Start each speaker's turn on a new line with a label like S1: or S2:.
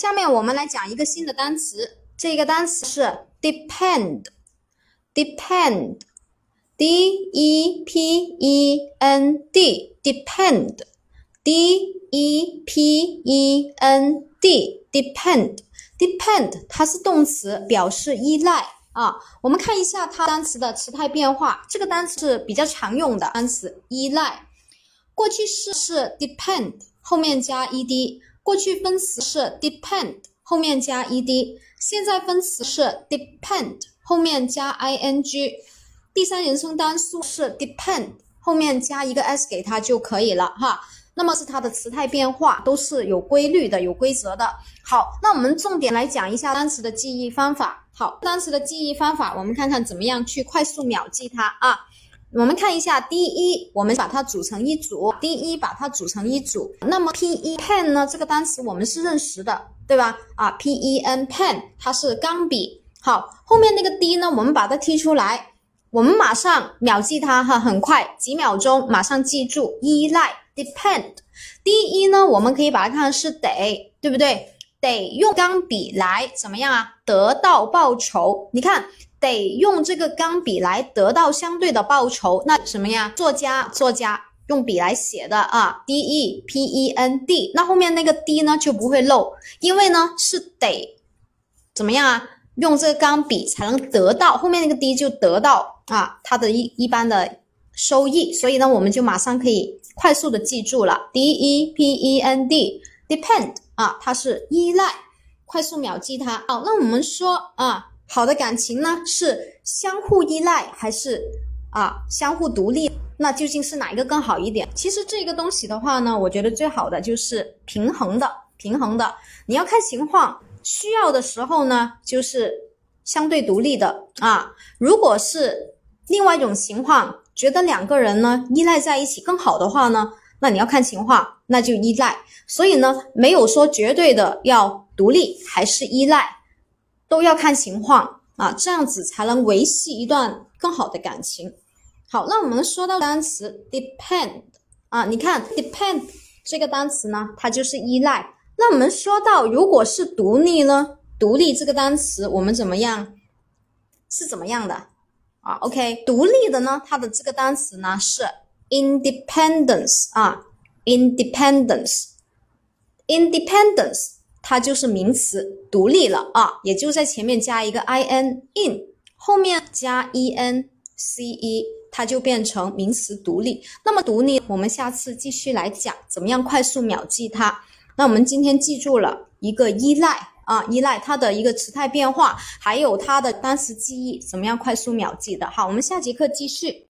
S1: 下面我们来讲一个新的单词，这个单词是 depend，depend，d e p e n d，depend，d e p e n d，depend，depend，它是动词，表示依赖啊。我们看一下它单词的词态变化，这个单词是比较常用的单词，依赖。过去式是 depend，后面加 ed。过去分词是 depend，后面加 ed；现在分词是 depend，后面加 ing；第三人称单数是 depend，后面加一个 s 给它就可以了哈。那么是它的词态变化都是有规律的、有规则的。好，那我们重点来讲一下单词的记忆方法。好，单词的记忆方法，我们看看怎么样去快速秒记它啊。我们看一下，第一，我们把它组成一组。第一，把它组成一组。那么，p e pen 呢？这个单词我们是认识的，对吧？啊，p e n pen 它是钢笔。好，后面那个 d 呢？我们把它踢出来，我们马上秒记它哈，很快，几秒钟马上记住。依赖 depend。第一呢，我们可以把它看成是得，对不对？得用钢笔来怎么样啊？得到报酬。你看。得用这个钢笔来得到相对的报酬，那什么呀？作家，作家用笔来写的啊，d e p e n d，那后面那个 d 呢就不会漏，因为呢是得怎么样啊？用这个钢笔才能得到后面那个 d 就得到啊，它的一一般的收益，所以呢我们就马上可以快速的记住了，d e p e n d，depend 啊，它是依赖，快速秒记它。好，那我们说啊。好的感情呢，是相互依赖还是啊相互独立？那究竟是哪一个更好一点？其实这个东西的话呢，我觉得最好的就是平衡的，平衡的。你要看情况，需要的时候呢，就是相对独立的啊。如果是另外一种情况，觉得两个人呢依赖在一起更好的话呢，那你要看情况，那就依赖。所以呢，没有说绝对的要独立还是依赖。都要看情况啊，这样子才能维系一段更好的感情。好，那我们说到单词 depend 啊，你看 depend 这个单词呢，它就是依赖。那我们说到如果是独立呢，独立这个单词我们怎么样？是怎么样的啊？OK，独立的呢，它的这个单词呢是 independence 啊，independence，independence。它就是名词独立了啊，也就在前面加一个 i n in，后面加 e n c e，它就变成名词独立。那么独立，我们下次继续来讲怎么样快速秒记它。那我们今天记住了一个依赖啊，依赖它的一个词态变化，还有它的单词记忆，怎么样快速秒记的。好，我们下节课继续。